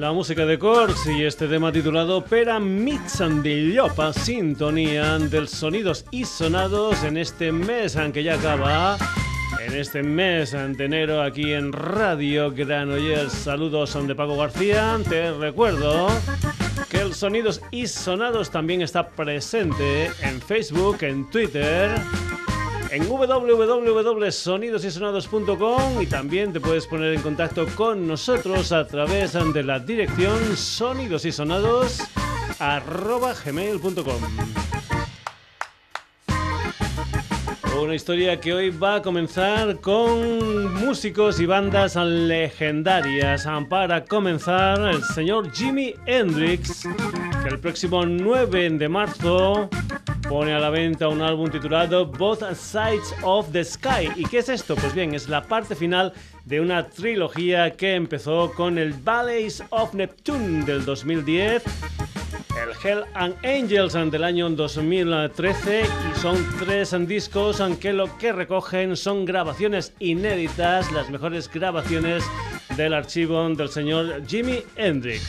la música de Corks y este tema titulado Pera Mitsandilopa, sintonía del sonidos y sonados en este mes, aunque ya acaba. En este mes de enero aquí en Radio Granollers. Saludos de Paco García. Te recuerdo que el Sonidos y Sonados también está presente en Facebook, en Twitter en www.sonidosysonados.com y también te puedes poner en contacto con nosotros a través de la dirección sonidosysonados.gmail.com Una historia que hoy va a comenzar con músicos y bandas legendarias. Para comenzar, el señor Jimi Hendrix, que el próximo 9 de marzo pone a la venta un álbum titulado Both Sides of the Sky. ¿Y qué es esto? Pues bien, es la parte final de una trilogía que empezó con el Ballets of Neptune del 2010 el Hell and Angels del año 2013 y son tres discos aunque lo que recogen son grabaciones inéditas, las mejores grabaciones del archivo del señor Jimi Hendrix.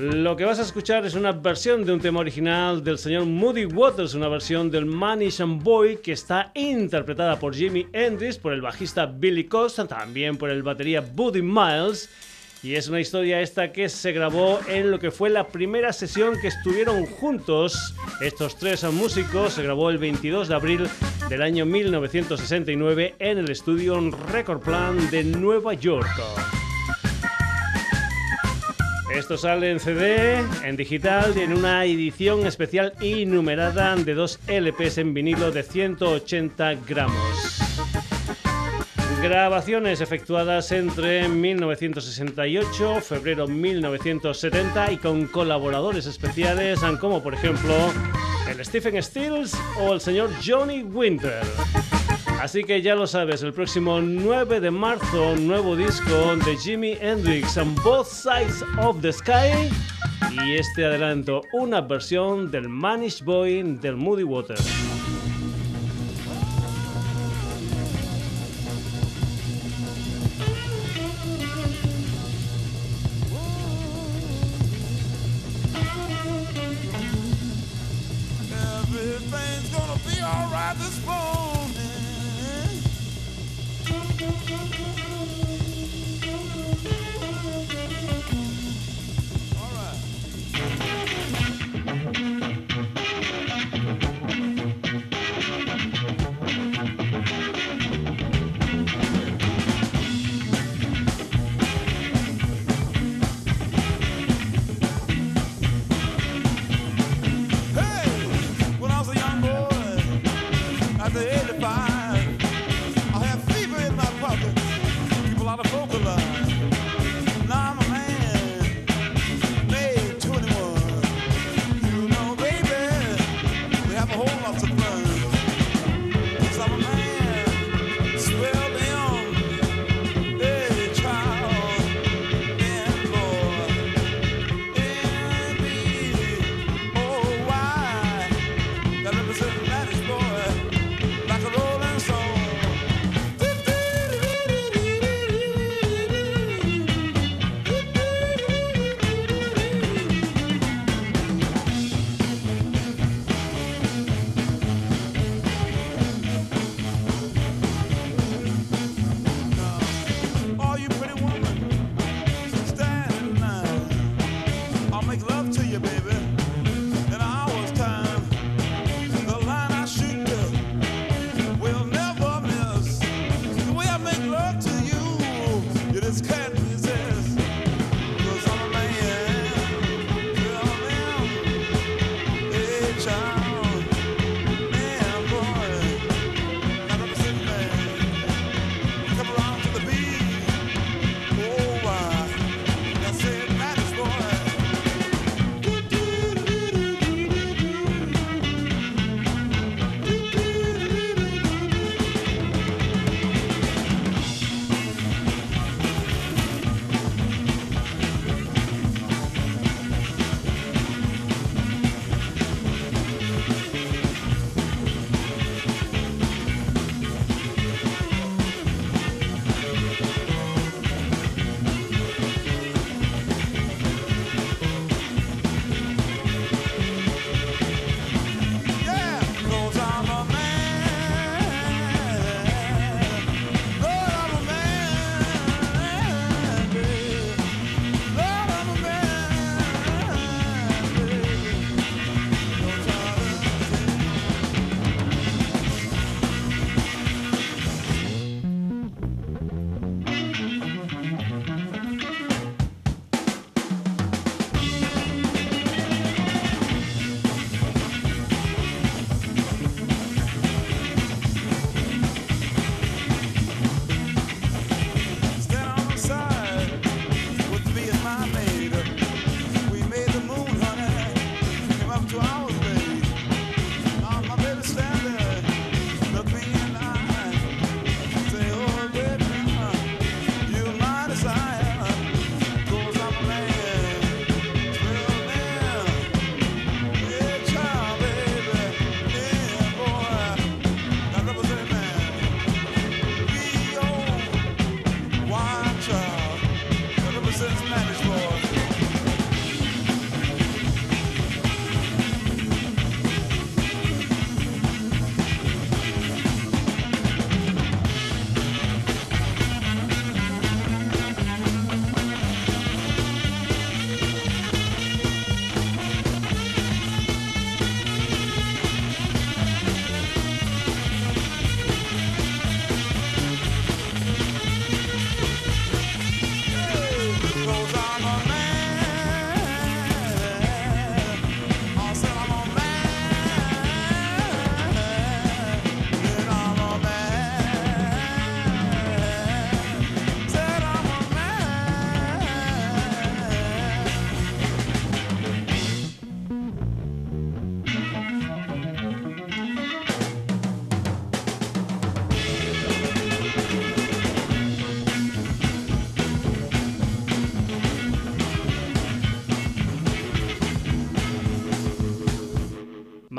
Lo que vas a escuchar es una versión de un tema original del señor Moody Waters, una versión del Manish and Boy que está interpretada por Jimi Hendrix, por el bajista Billy Costa, también por el batería Buddy Miles. Y es una historia esta que se grabó en lo que fue la primera sesión que estuvieron juntos estos tres músicos. Se grabó el 22 de abril del año 1969 en el estudio Record Plan de Nueva York. Esto sale en CD, en digital y en una edición especial y de dos LPs en vinilo de 180 gramos. Grabaciones efectuadas entre 1968, febrero 1970 y con colaboradores especiales como por ejemplo el Stephen Stills o el señor Johnny Winter. Así que ya lo sabes, el próximo 9 de marzo, nuevo disco de Jimi Hendrix on Both Sides of the Sky. Y este adelanto, una versión del Manish Boy del Moody Water.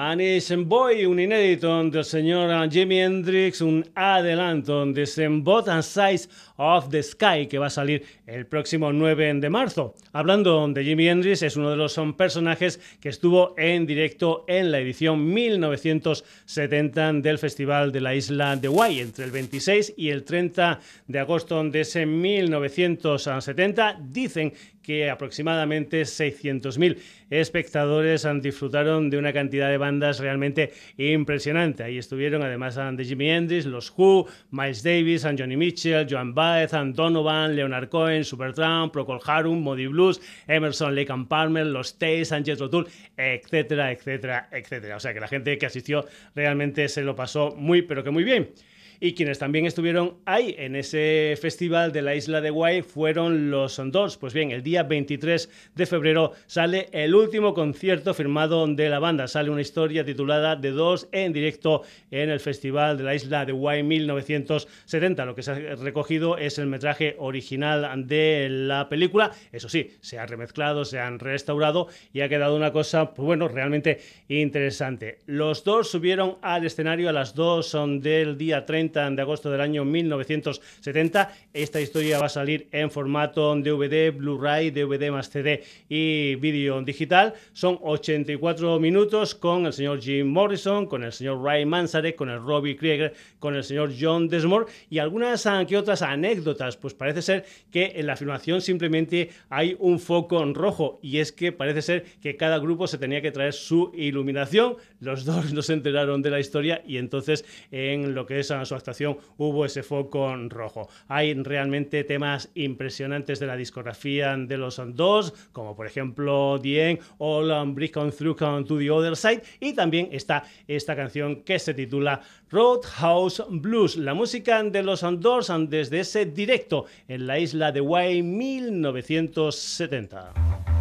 Anish Boy, un inédito del señor Jimi Hendrix, un adelanto de ese Both Sides of the Sky que va a salir el próximo 9 de marzo. Hablando de Jimi Hendrix, es uno de los personajes que estuvo en directo en la edición 1970 del Festival de la Isla de Guay, entre el 26 y el 30 de agosto de ese 1970. Dicen que aproximadamente 600.000 espectadores disfrutaron de una cantidad de bandas realmente impresionante. Ahí estuvieron además de Jimi Hendrix, los Who, Miles Davis, Johnny Mitchell, Joan Baez, Donovan, Leonard Cohen, Supertramp, Procol Harum, Modi Blues, Emerson, Lake and Palmer, los Tays, Sanchez Rotul, etcétera, etcétera, etcétera. O sea que la gente que asistió realmente se lo pasó muy, pero que muy bien. Y quienes también estuvieron ahí en ese festival de la isla de Guay fueron los Doors. Pues bien, el día 23 de febrero sale el último concierto firmado de la banda. Sale una historia titulada The Doors en directo en el festival de la isla de Guay 1970. Lo que se ha recogido es el metraje original de la película. Eso sí, se ha remezclado, se han restaurado y ha quedado una cosa, pues bueno, realmente interesante. Los dos subieron al escenario a las 2 del día 30 de agosto del año 1970. Esta historia va a salir en formato DVD, Blu-ray, DVD más CD y vídeo digital. Son 84 minutos con el señor Jim Morrison, con el señor Ray Manzarek, con el Robbie Krieger, con el señor John Desmore y algunas ah, que otras anécdotas. Pues parece ser que en la filmación simplemente hay un foco rojo y es que parece ser que cada grupo se tenía que traer su iluminación. Los dos no se enteraron de la historia y entonces en lo que es a ah, actuación hubo ese foco rojo. Hay realmente temas impresionantes de la discografía de los dos, como por ejemplo The All um, Brick On Through to the Other Side, y también está esta canción que se titula Roadhouse Blues, la música de los Doors desde ese directo en la isla de Wye 1970.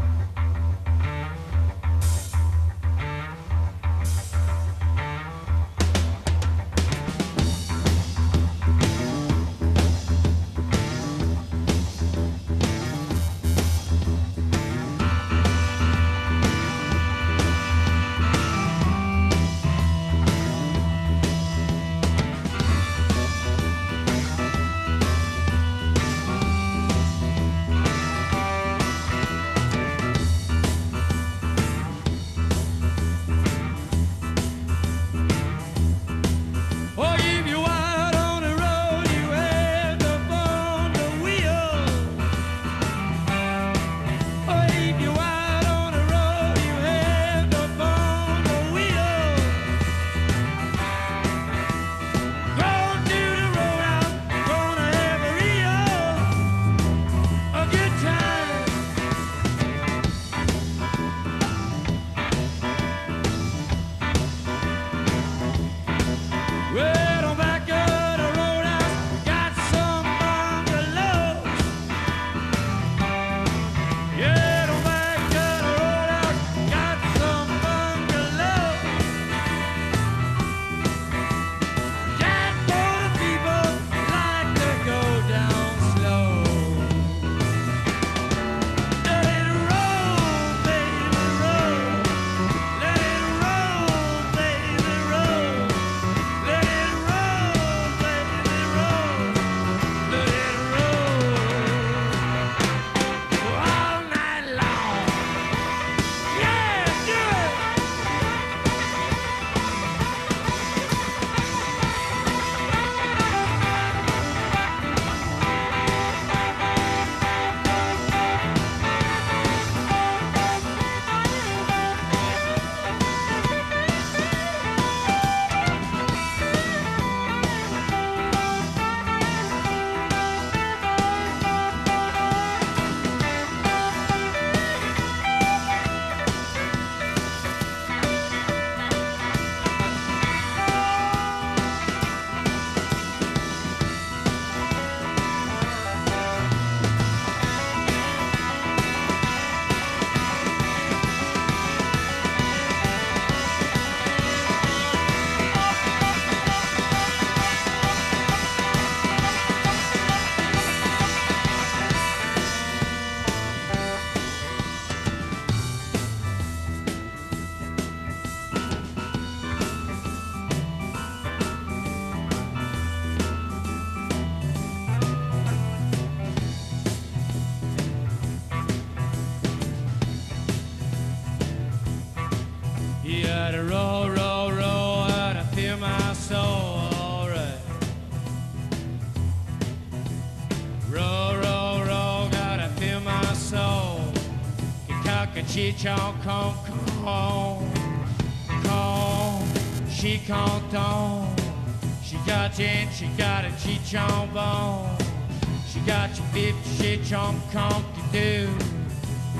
conky do.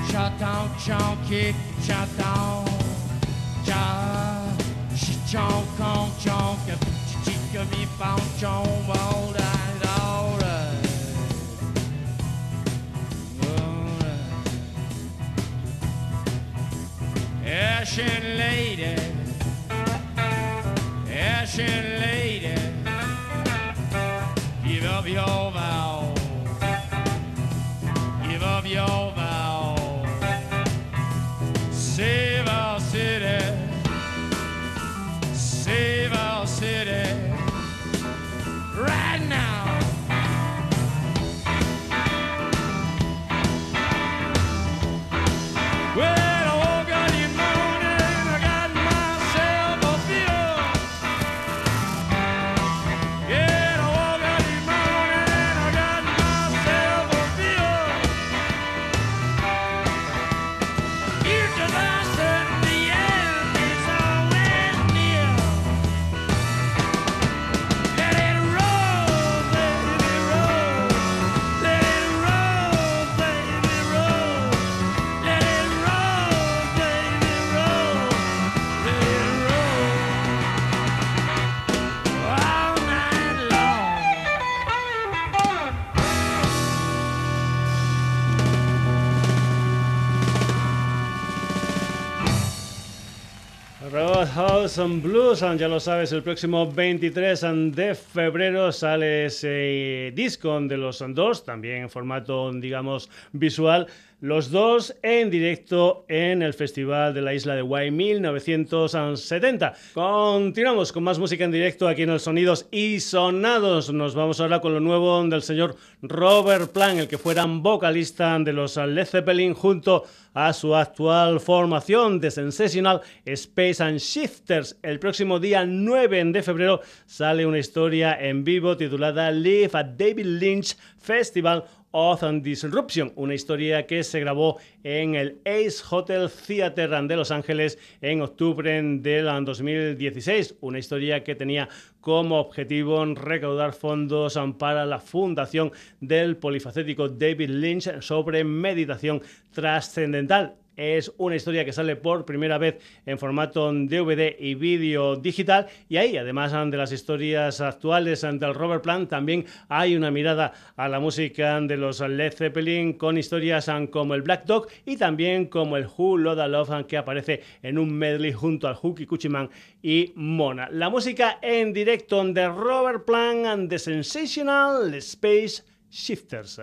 J'attends, chonky, j'attends. cha. she chonk, conk, chonk, she bitch, chica, me found chonk, all right, all right. All right. Ashen lady, ashen lady, give up your vow y'all. And Blues, ya lo sabes, el próximo 23 de febrero sale ese disco de los dos, también en formato, digamos, visual. Los dos en directo en el Festival de la Isla de Guay 1970. Continuamos con más música en directo aquí en el Sonidos y Sonados. Nos vamos ahora con lo nuevo del señor Robert Plant, el que fuera vocalista de los Led Zeppelin junto a su actual formación de Sensational Space and Shifters. El próximo día 9 de febrero sale una historia en vivo titulada Live at David Lynch Festival of Disruption, una historia que se grabó en el Ace Hotel Theater de Los Ángeles en octubre del 2016, una historia que tenía como objetivo recaudar fondos para la fundación del polifacético David Lynch sobre meditación trascendental. Es una historia que sale por primera vez en formato DVD y vídeo digital. Y ahí, además de las historias actuales del Robert Plant, también hay una mirada a la música de los Led Zeppelin con historias como el Black Dog y también como el Who Loda Love que aparece en un medley junto al Hooky Kuchiman y Mona. La música en directo de Robert Plant and the Sensational Space Shifters.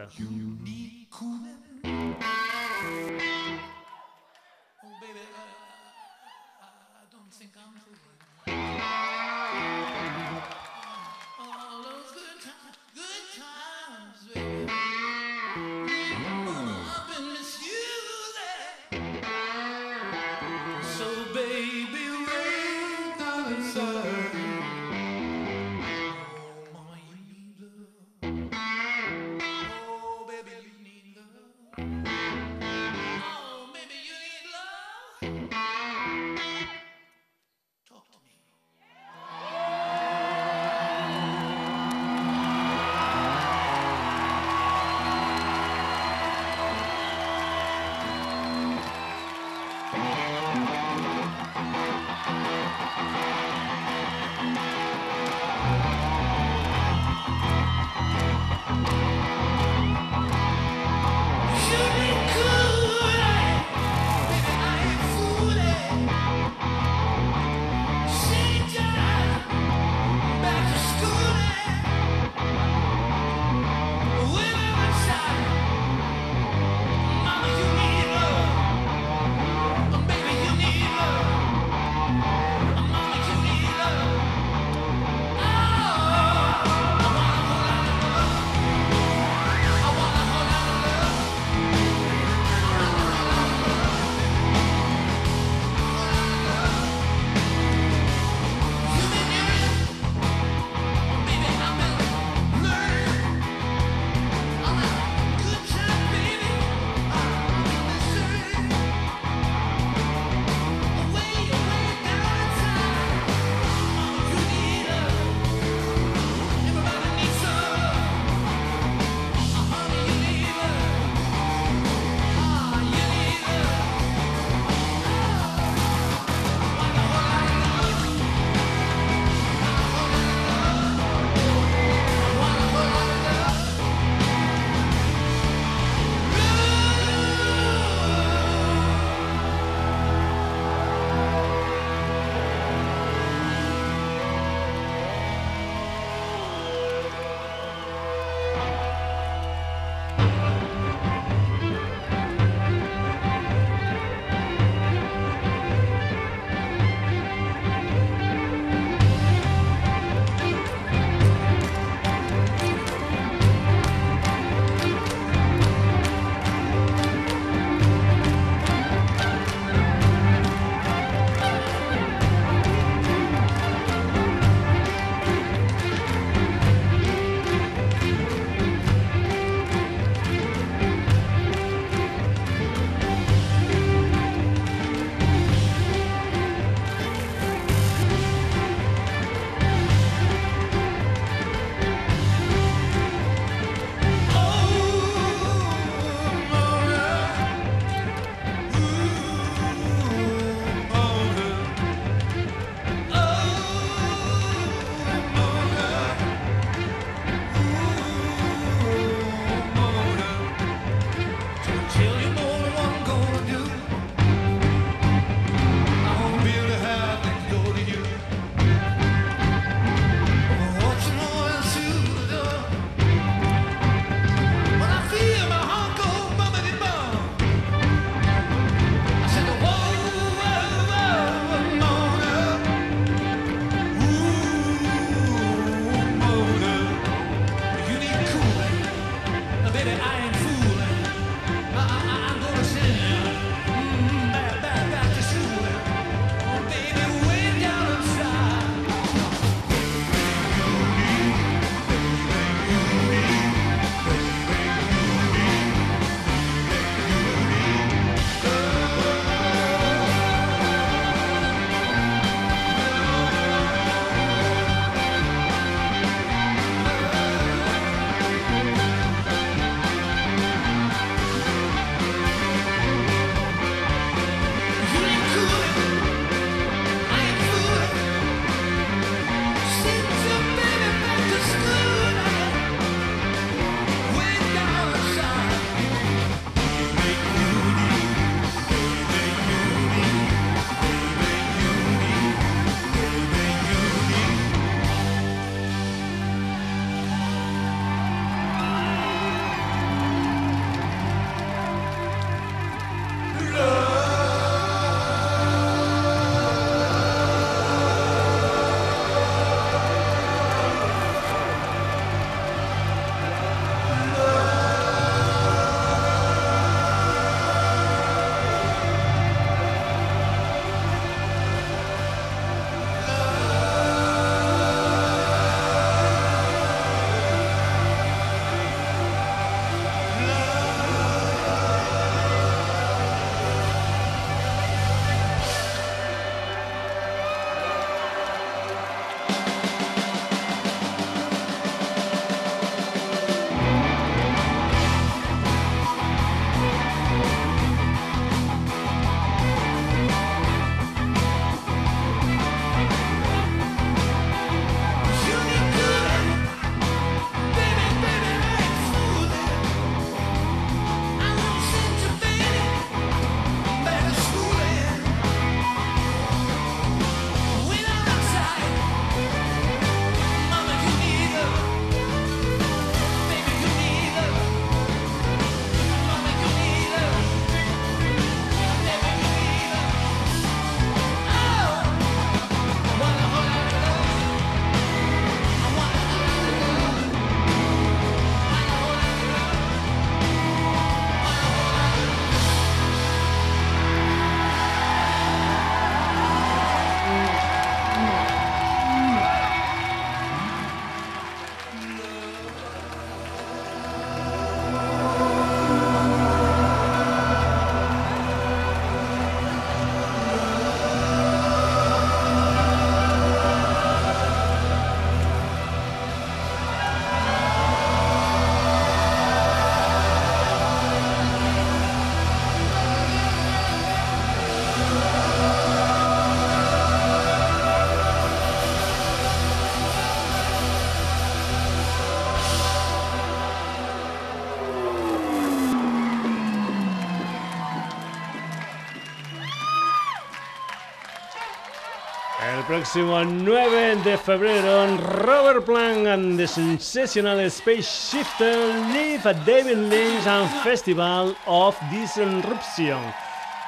Próximo 9 de febrero, Robert Plant and the Sensational Space Shifter live at David Lynch and Festival of Disruption.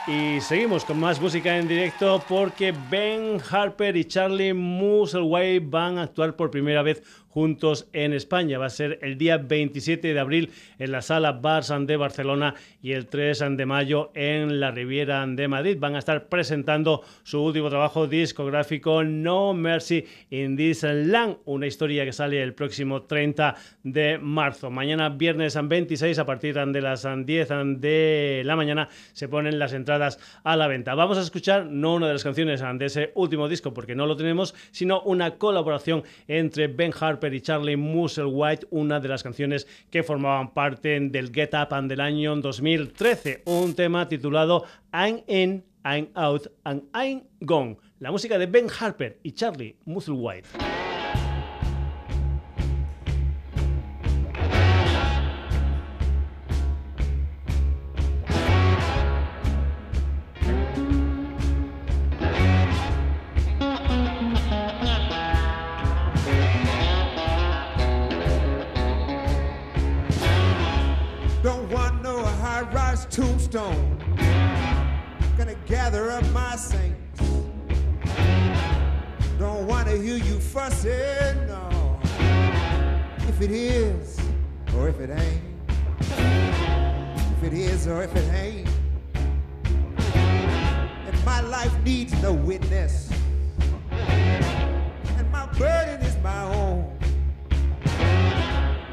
Y seguimos con más música en directo porque Ben Harper y Charlie Musselwhite van a actuar por primera vez juntos en España. Va a ser el día 27 de abril en la sala Barsan de Barcelona y el 3 de mayo en la Riviera de Madrid. Van a estar presentando su último trabajo discográfico No Mercy in This Land, una historia que sale el próximo 30 de marzo. Mañana viernes 26 a partir de las 10 de la mañana se ponen las entradas a la venta. Vamos a escuchar no una de las canciones de ese último disco porque no lo tenemos, sino una colaboración entre Ben Harper y Charlie Musselwhite, una de las canciones que formaban parte del Get Up and del año 2013, un tema titulado I'm In, I'm Out and I'm Gone. La música de Ben Harper y Charlie Musselwhite. Hear you fussing, no. If it is, or if it ain't. If it is, or if it ain't. And my life needs no witness. And my burden is my own.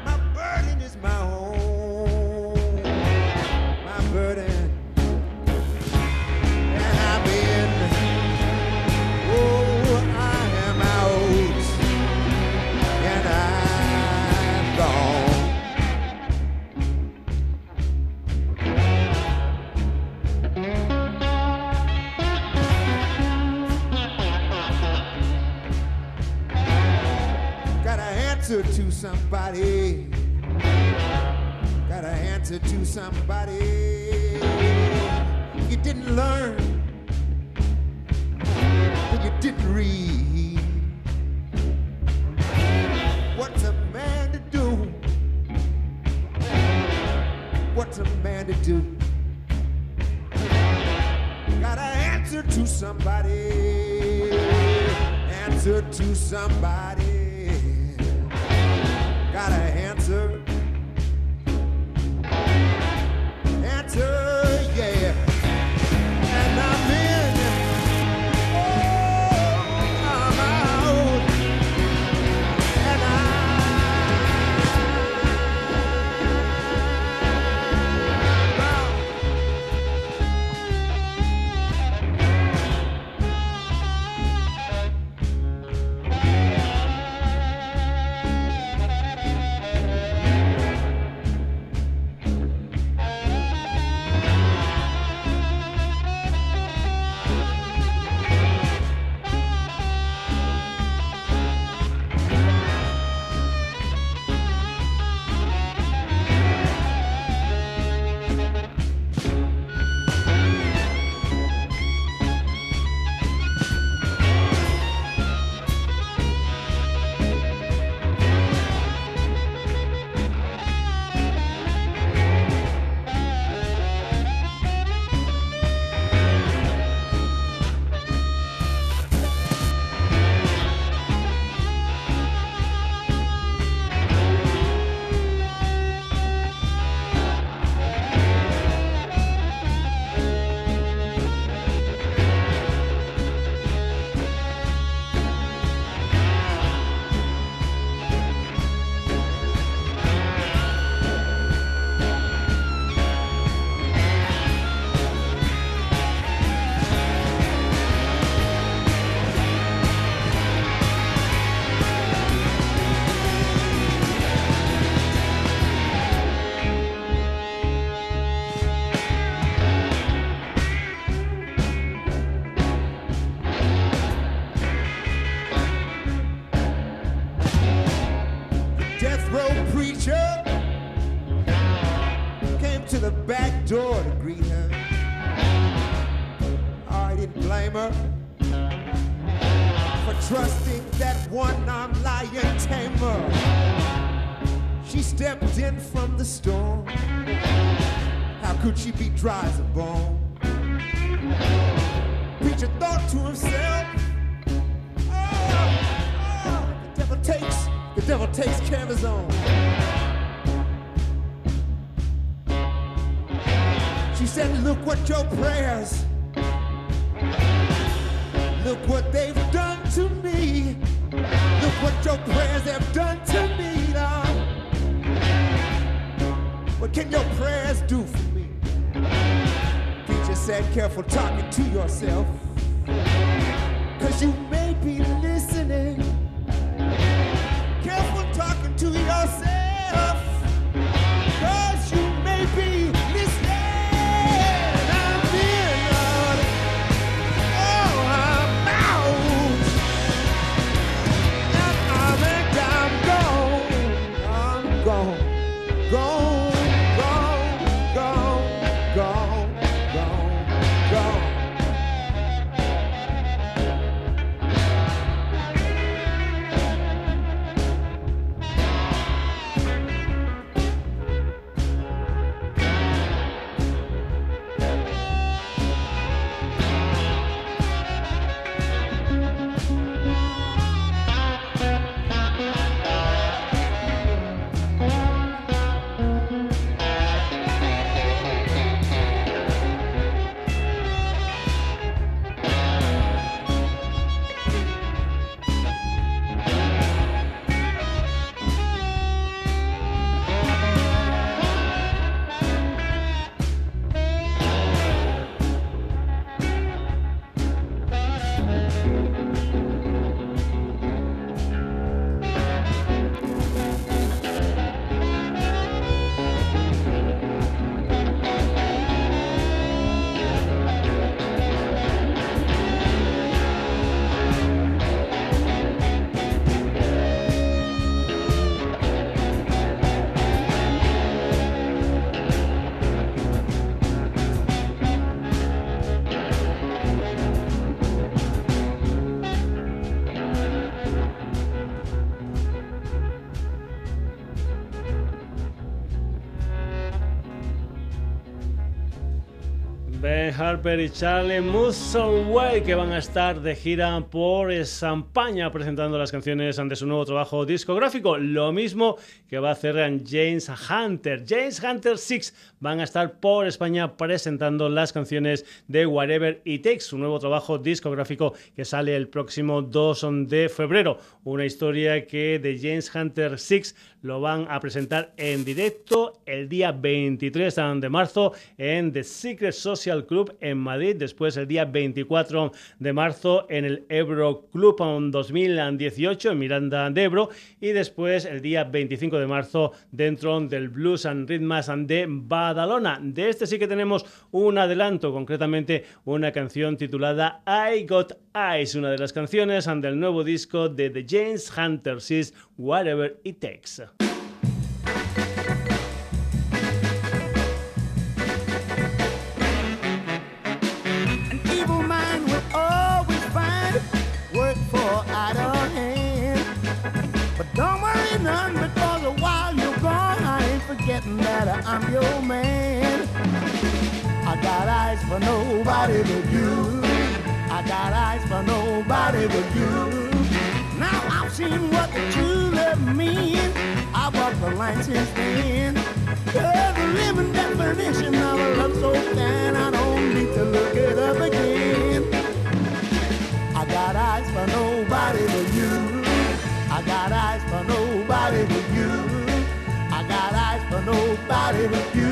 My burden is my own. Somebody. Gotta answer to somebody. You didn't learn, you didn't read. What's a man to do? What's a man to do? Gotta answer to somebody. Answer to somebody got a answer blame her for trusting that one armed lion tamer. She stepped in from the storm. How could she be dry as a bone? Preacher thought to himself, oh, oh, the devil takes, the devil takes care of his own. She said, look what your prayers look what they've done to me. Look what your prayers have done to me, Lord. What can your prayers do for me? Preacher said, careful talking to yourself. Cause you may Harper y Charlie Musselwhite que van a estar de gira por España presentando las canciones ante su nuevo trabajo discográfico. Lo mismo que va a hacer James Hunter. James Hunter 6 van a estar por España presentando las canciones de Whatever It Takes, su nuevo trabajo discográfico que sale el próximo 2 de febrero. Una historia que de James Hunter 6 lo van a presentar en directo el día 23 de marzo en The Secret Social Club en Madrid, después el día 24 de marzo en el Ebro Club 2018 en Miranda de Ebro y después el día 25 de marzo dentro del Blues and Rhythms de Badalona. De este sí que tenemos un adelanto, concretamente una canción titulada I Got Eyes, una de las canciones del nuevo disco de The James Hunter 6, Whatever It Takes. For nobody but you. I got eyes for nobody but you. Now I've seen what the true love means. I walked the line since then. You're the living definition of a love so kind. I don't need to look it up again. I got eyes for nobody but you. I got eyes for nobody but you. I got eyes for nobody but you.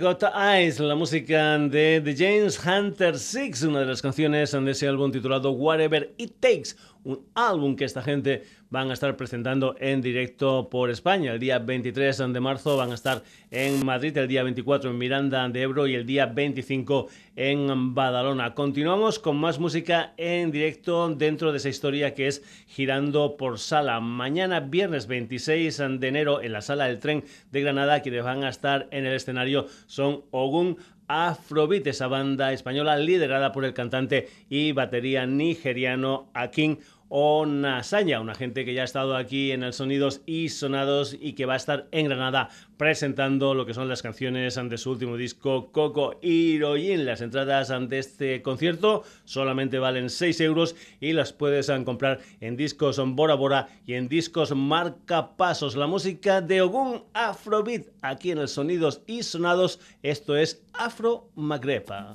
Got Eyes, la música de The James Hunter Six, una de las canciones de ese álbum titulado Whatever It Takes, un álbum que esta gente van a estar presentando en directo por España. El día 23 de marzo van a estar en Madrid, el día 24 en Miranda de Ebro y el día 25 en Badalona. Continuamos con más música en directo dentro de esa historia que es Girando por Sala. Mañana, viernes 26 de enero, en la Sala del Tren de Granada, quienes van a estar en el escenario son Ogun Afrobeat, esa banda española liderada por el cantante y batería nigeriano Akin Onasaña, una gente que ya ha estado aquí en el Sonidos y Sonados y que va a estar en Granada presentando lo que son las canciones ante su último disco Coco Hiroyin. Las entradas ante este concierto solamente valen 6 euros y las puedes comprar en discos Bora Bora y en discos Marca Pasos. La música de Ogun Afrobeat aquí en el Sonidos y Sonados. Esto es Afro Magrepa.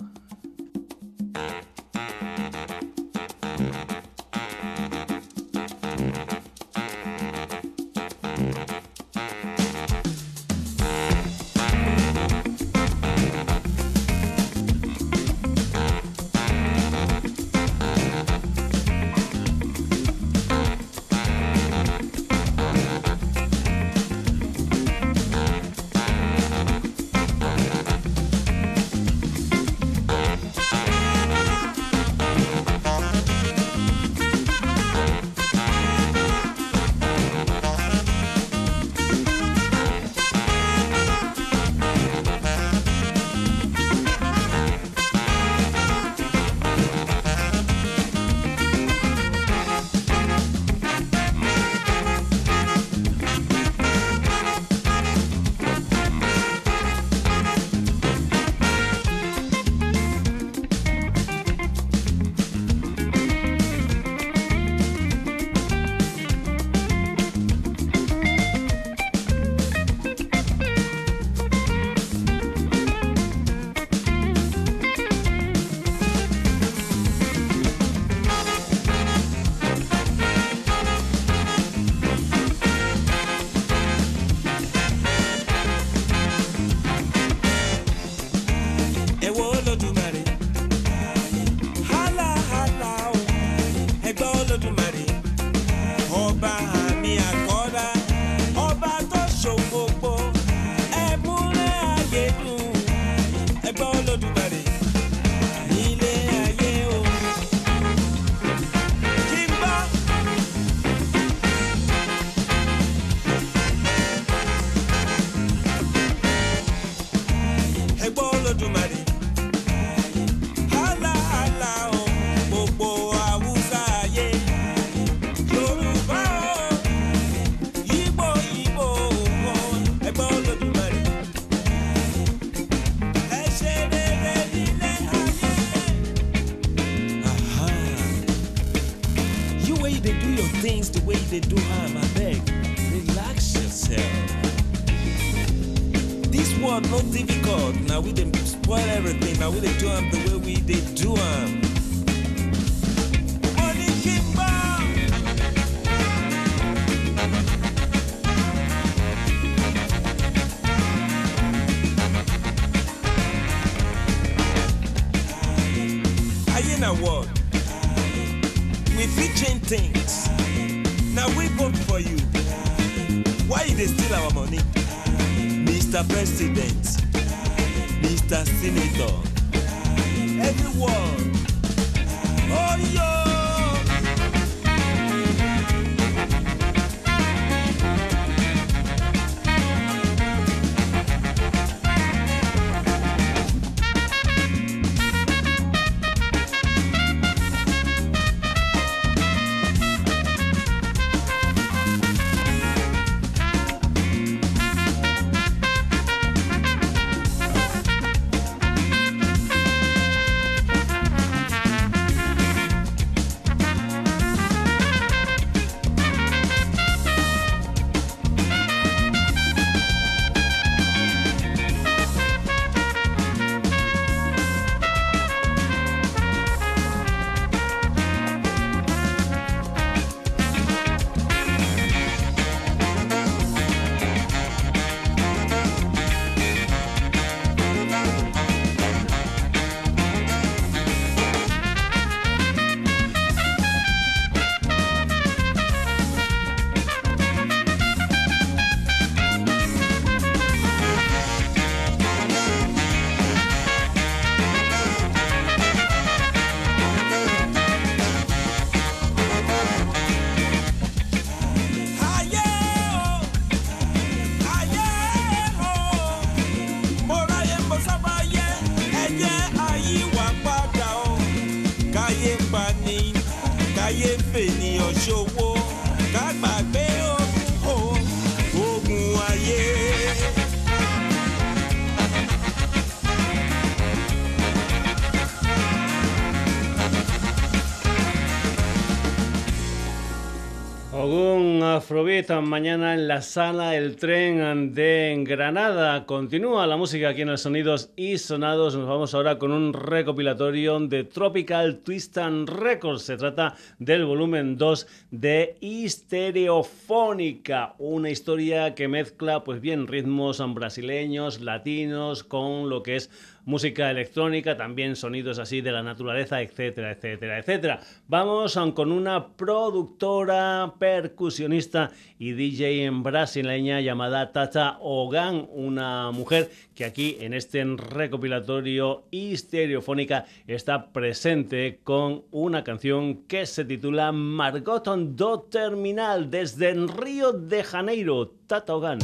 Afrobeat mañana en la sala El Tren de Granada. Continúa la música aquí en el Sonidos y Sonados. Nos vamos ahora con un recopilatorio de Tropical Twist and Records. Se trata del volumen 2 de Histereofónica, una historia que mezcla pues bien ritmos brasileños, latinos con lo que es música electrónica, también sonidos así de la naturaleza, etcétera, etcétera, etcétera. Vamos con una productora, percusionista y DJ en brasileña llamada Tata Ogan, una mujer que aquí en este recopilatorio histereofónica está presente con una canción que se titula Margoton do Terminal desde Río de Janeiro, Tata Ogan.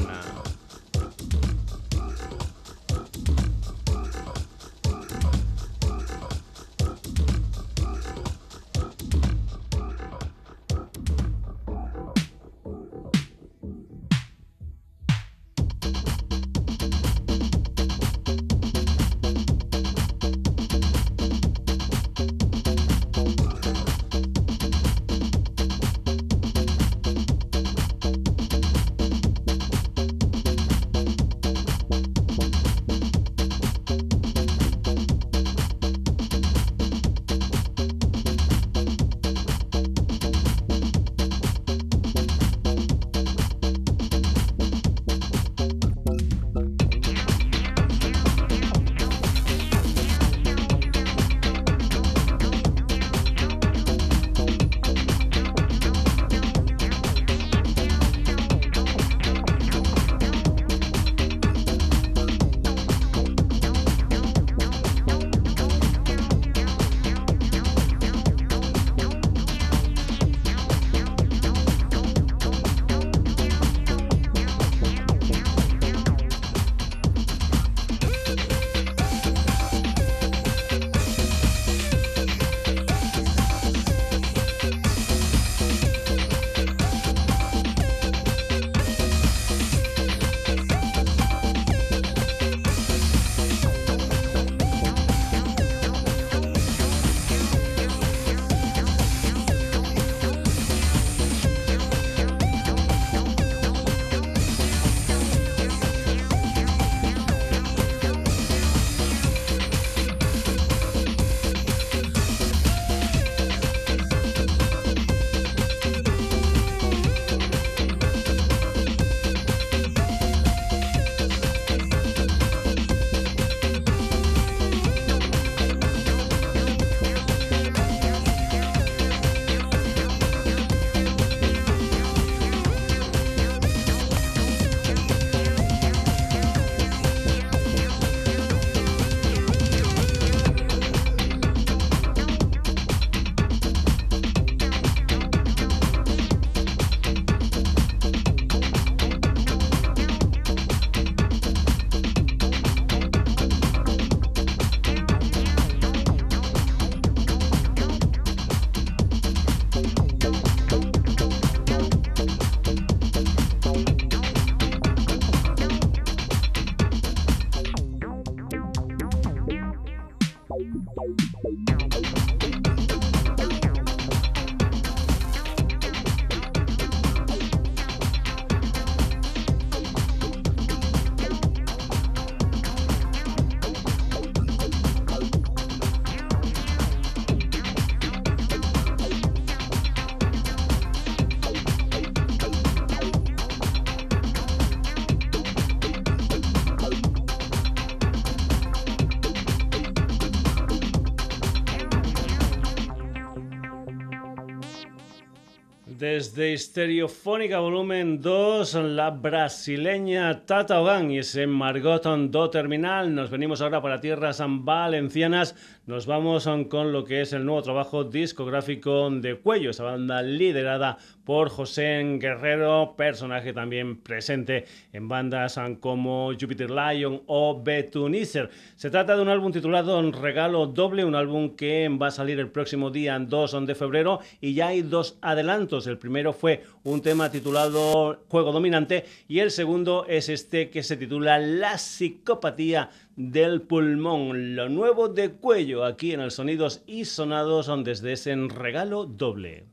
Desde Histereofónica Volumen 2, la brasileña Tata Ogan y ese Margoton do Terminal. Nos venimos ahora para tierras valencianas. Nos vamos con lo que es el nuevo trabajo discográfico de Cuello, esa banda liderada por José Guerrero, personaje también presente en bandas como Jupiter Lion o Betunizer. Se trata de un álbum titulado Regalo Doble, un álbum que va a salir el próximo día 2 de febrero y ya hay dos adelantos. El primero fue un tema titulado Juego Dominante y el segundo es este que se titula La psicopatía del pulmón. Lo nuevo de cuello aquí en el Sonidos y Sonados desde ese regalo doble.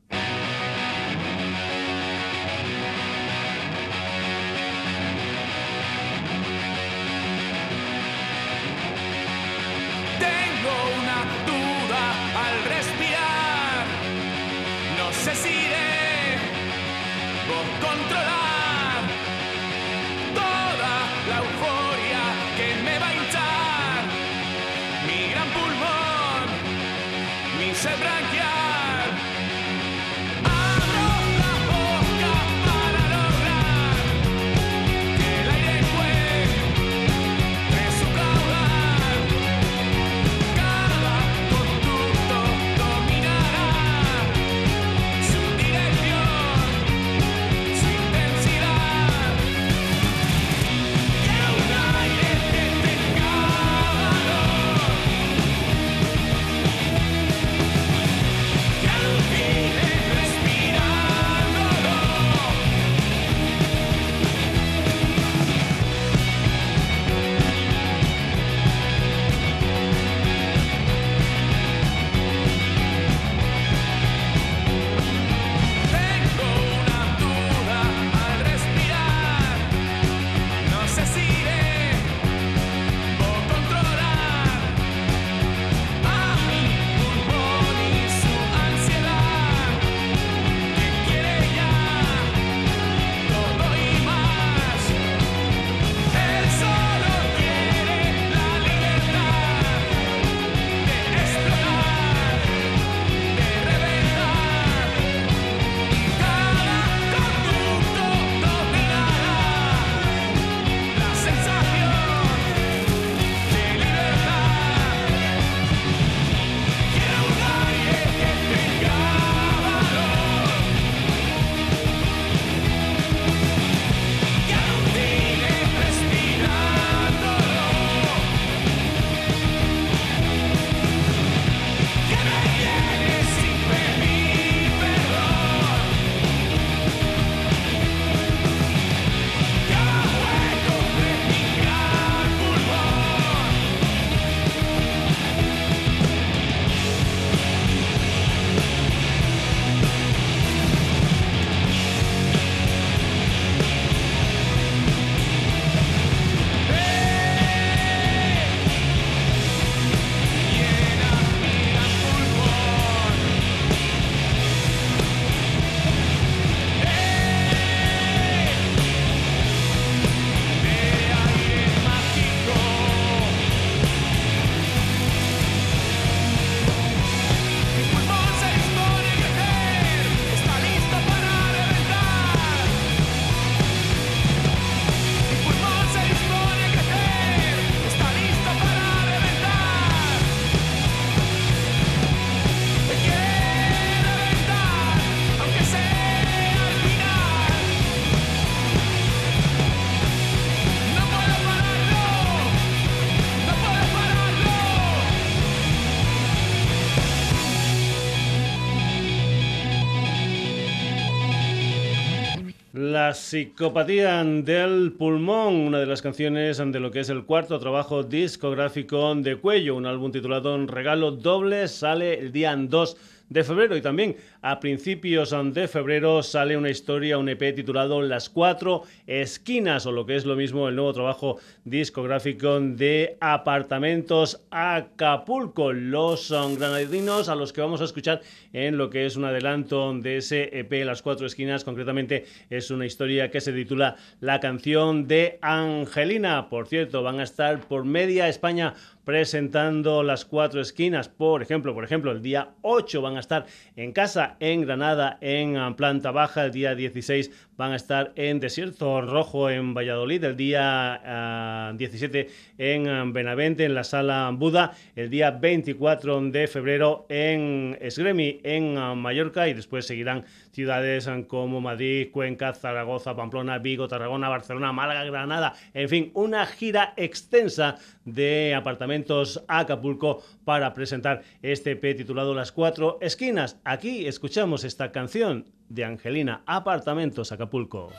Psicopatía del pulmón, una de las canciones de lo que es el cuarto trabajo discográfico de Cuello, un álbum titulado Regalo Doble, sale el día 2 de febrero y también a principios de febrero sale una historia, un EP titulado Las Cuatro Esquinas, o lo que es lo mismo el nuevo trabajo discográfico de Apartamentos Acapulco. Los granadinos a los que vamos a escuchar en lo que es un adelanto de ese EP Las Cuatro Esquinas, concretamente es una historia que se titula La canción de Angelina. Por cierto, van a estar por media España presentando las cuatro esquinas. Por ejemplo, por ejemplo, el día 8 van a estar en casa en Granada, en planta baja. El día 16 van a estar en Desierto Rojo, en Valladolid. El día 17 ah, en Benavente, en la sala Buda. El día 24 de febrero en Esgremi, en Mallorca. Y después seguirán ciudades como Madrid, Cuenca, Zaragoza, Pamplona, Vigo, Tarragona, Barcelona, Málaga, Granada. En fin, una gira extensa de apartamentos Acapulco para presentar este EP titulado Las Cuatro Esquinas. Aquí escuchamos esta canción de Angelina, Apartamentos Acapulco.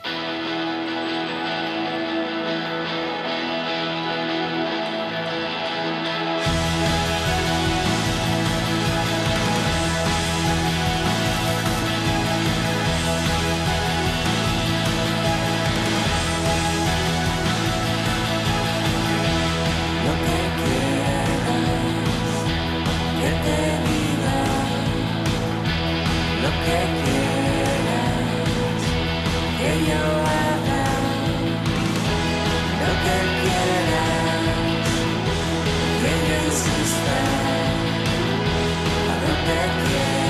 again.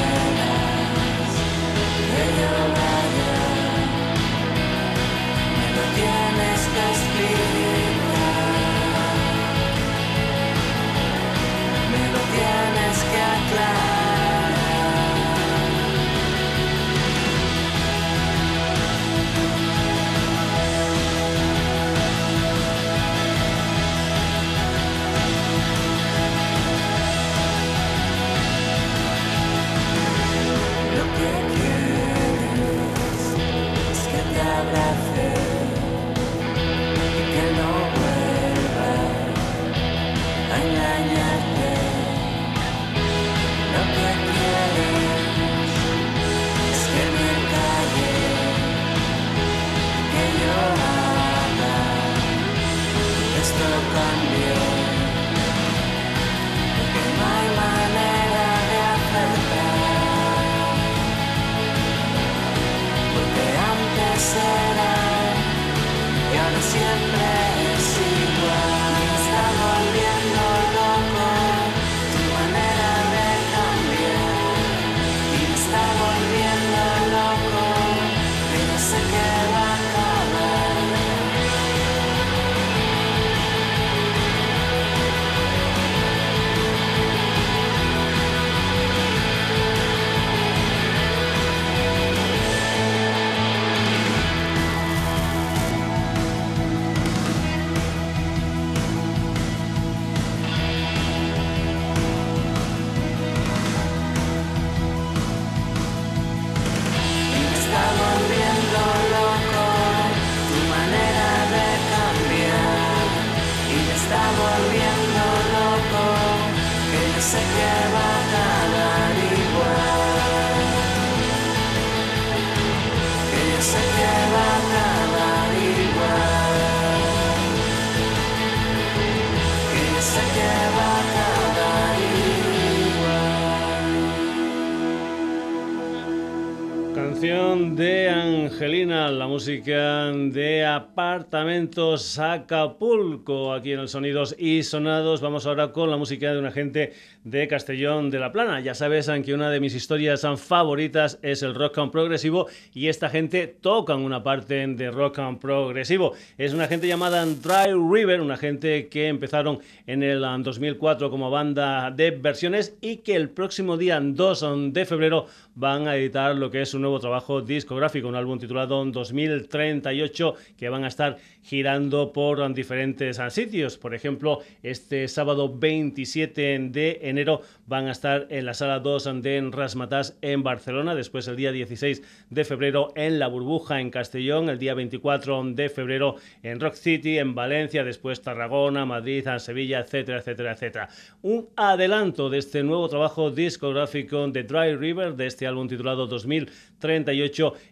La música de Apartamentos Acapulco, aquí en el Sonidos y Sonados. Vamos ahora con la música de una gente de Castellón de la Plana. Ya sabes que una de mis historias favoritas es el rock and progresivo y esta gente toca una parte de rock and progresivo. Es una gente llamada Dry River, una gente que empezaron en el 2004 como banda de versiones y que el próximo día 2 de febrero van a editar lo que es un nuevo trabajo discográfico, un álbum titulado 2038 que van a estar girando por diferentes sitios. Por ejemplo, este sábado 27 de enero van a estar en la sala 2 de Rasmatas en Barcelona, después el día 16 de febrero en La Burbuja en Castellón, el día 24 de febrero en Rock City, en Valencia, después Tarragona, Madrid, Sevilla, etcétera, etcétera, etcétera. Un adelanto de este nuevo trabajo discográfico de Dry River, de este álbum titulado 2038,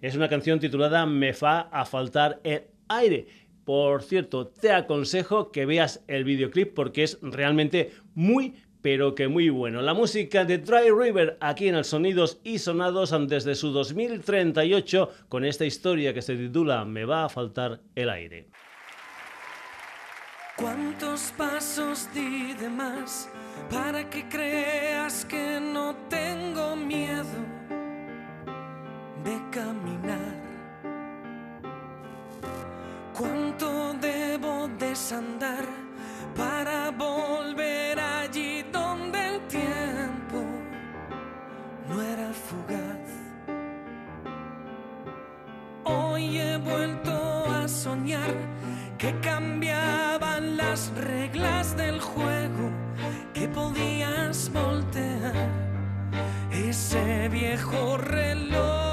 es una canción titulada Me fa a faltar el aire. Por cierto, te aconsejo que veas el videoclip porque es realmente muy, pero que muy bueno. La música de Dry River aquí en el Sonidos y Sonados desde su 2038 con esta historia que se titula Me va a faltar el aire. ¿Cuántos pasos di de más para que creas que no tengo miedo de caminar? ¿Cuánto debo desandar para volver allí donde el tiempo no era fugaz? Hoy he vuelto a soñar que cambiaban las reglas del juego, que podías voltear ese viejo reloj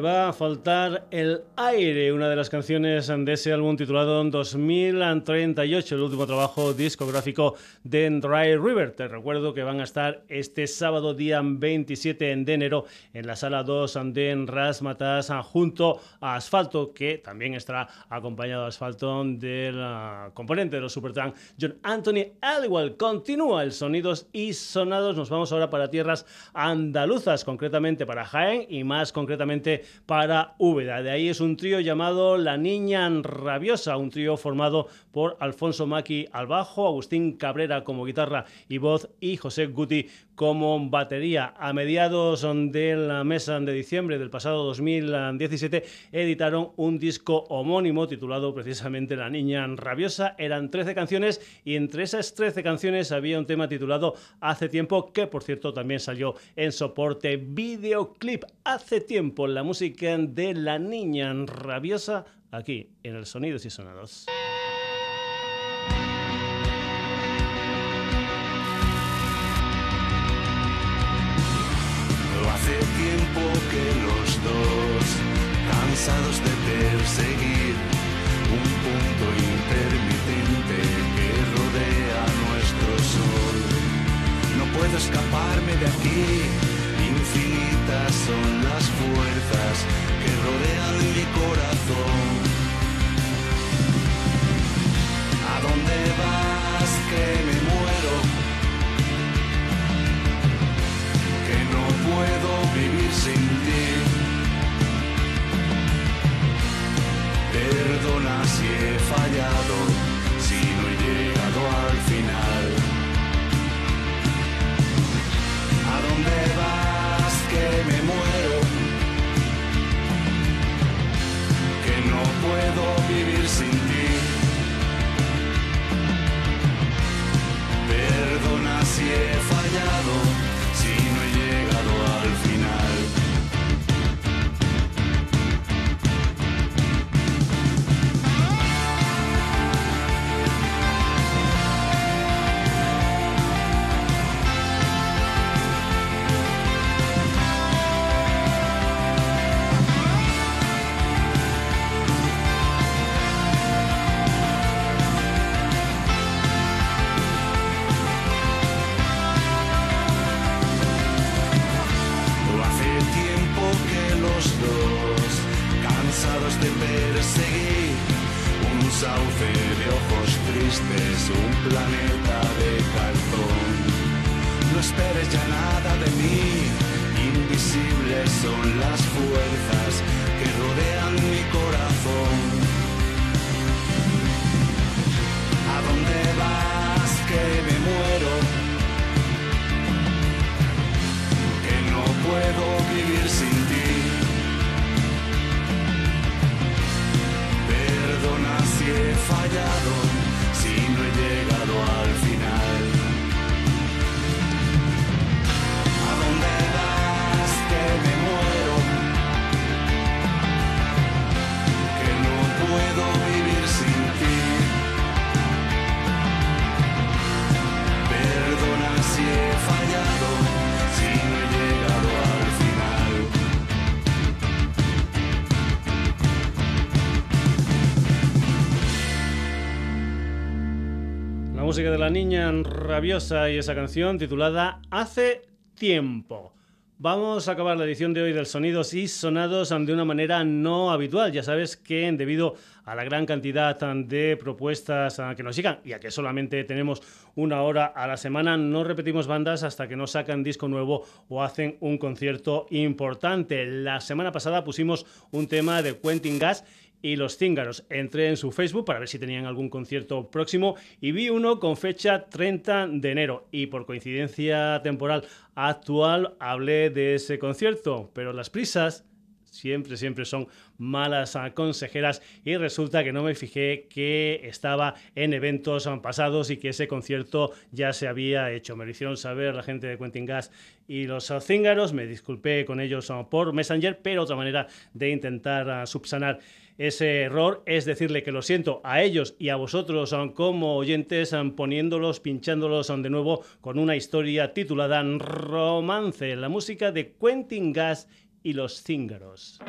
Va a faltar el aire, una de las canciones de ese álbum titulado 2038, el último trabajo discográfico de Dry River. Te recuerdo que van a estar este sábado día 27 de enero en la sala 2 de Rasmatas junto a Asfalto, que también estará acompañado de Asfalto del componente de los Supertramp, John Anthony igual Continúa el Sonidos y Sonados. Nos vamos ahora para tierras andaluzas, concretamente para Jaén y más concretamente para Úbeda. De ahí es un trío llamado La Niña Rabiosa, un trío formado por Alfonso Maki al bajo, Agustín Cabrera como guitarra y voz y José Guti como batería. A mediados de la mesa de diciembre del pasado 2017 editaron un disco homónimo titulado precisamente La Niña Rabiosa. Eran 13 canciones y entre esas 13 canciones había un tema titulado Hace tiempo que por cierto también salió en soporte videoclip. Hace tiempo la música de La Niña Rabiosa aquí en el Sonidos y Sonados. Que los dos, cansados de perseguir un punto intermitente que rodea nuestro sol, no puedo escaparme de aquí. Infinitas son las fuerzas que rodean mi corazón. ¿A dónde vas que me muero? Que no puedo vivir Perdona si he fallado, si no he llegado al final. Rabiosa y esa canción titulada Hace tiempo. Vamos a acabar la edición de hoy del Sonidos y Sonados de una manera no habitual. Ya sabes que debido a la gran cantidad de propuestas que nos llegan y a que solamente tenemos una hora a la semana, no repetimos bandas hasta que no sacan disco nuevo o hacen un concierto importante. La semana pasada pusimos un tema de Quentin Gas y los Cíngaros. Entré en su Facebook para ver si tenían algún concierto próximo y vi uno con fecha 30 de enero y por coincidencia temporal actual hablé de ese concierto, pero las prisas siempre, siempre son malas consejeras y resulta que no me fijé que estaba en eventos pasados y que ese concierto ya se había hecho. Me lo hicieron saber la gente de Quentin Gas y los cíngaros, me disculpé con ellos por Messenger, pero otra manera de intentar subsanar ese error es decirle que lo siento a ellos y a vosotros ah, como oyentes ah, poniéndolos, pinchándolos ah, de nuevo con una historia titulada Romance, la música de Quentin Gas y los Cíngaros.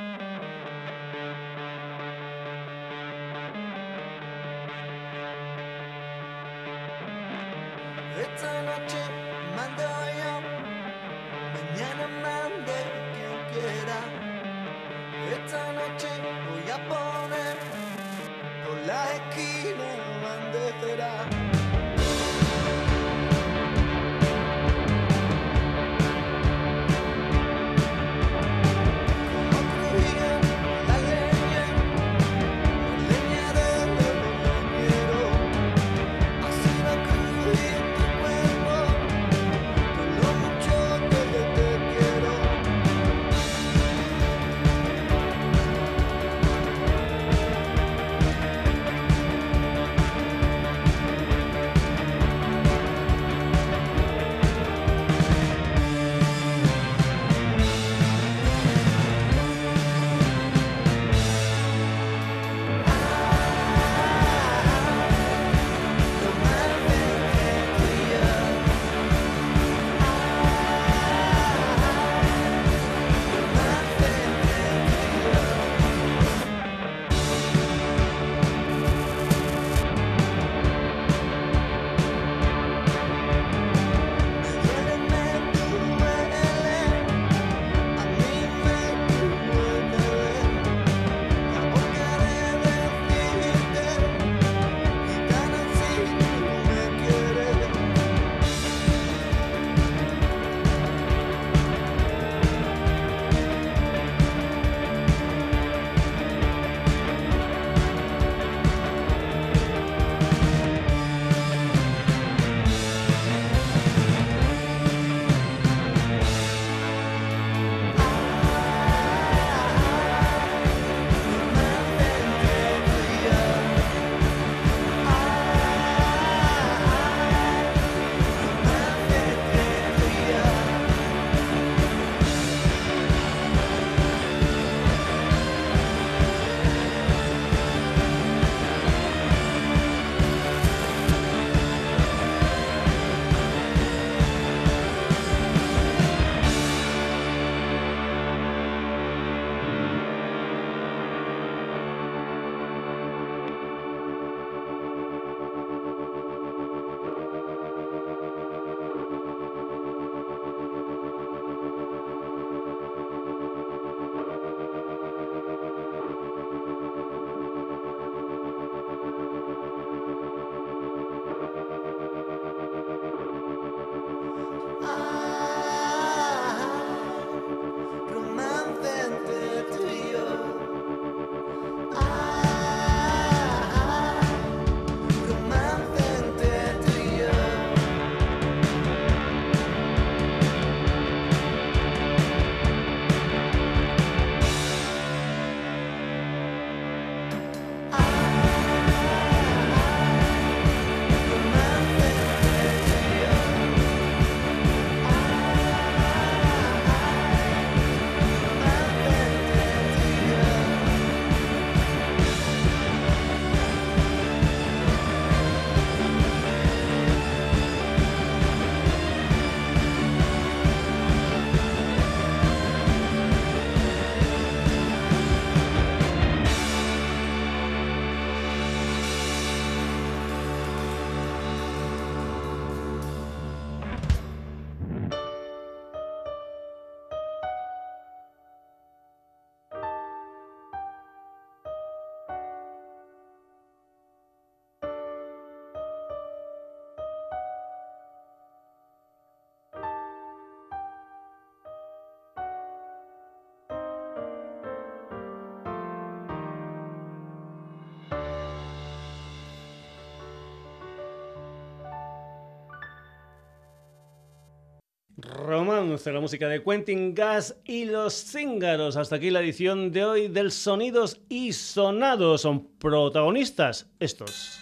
La música de Quentin Gas y los Cíngaros. Hasta aquí la edición de hoy del Sonidos y Sonados. Son protagonistas estos.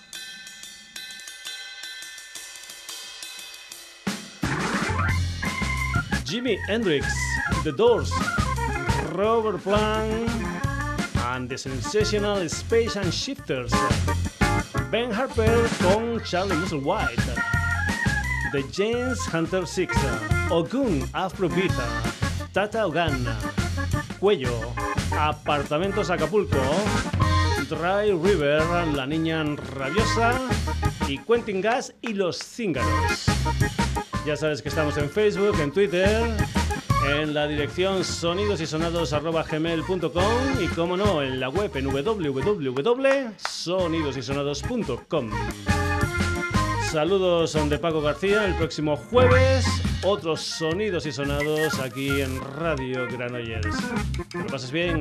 Jimi Hendrix, The Doors, Robert Plant and the Sensational Space and Shifters. Ben Harper con Charlie Musselwhite. The James Hunter Six. Ogun Afrobeat, Tata Ogana, Cuello, Apartamentos Acapulco, Dry River, La Niña Rabiosa y Quentin Gas y Los Cíngaros. Ya sabes que estamos en Facebook, en Twitter, en la dirección sonidosysonados.gmail.com y como no, en la web en www.sonidosysonados.com. Saludos de Paco García. El próximo jueves, otros sonidos y sonados aquí en Radio Granollers. Que lo pases bien.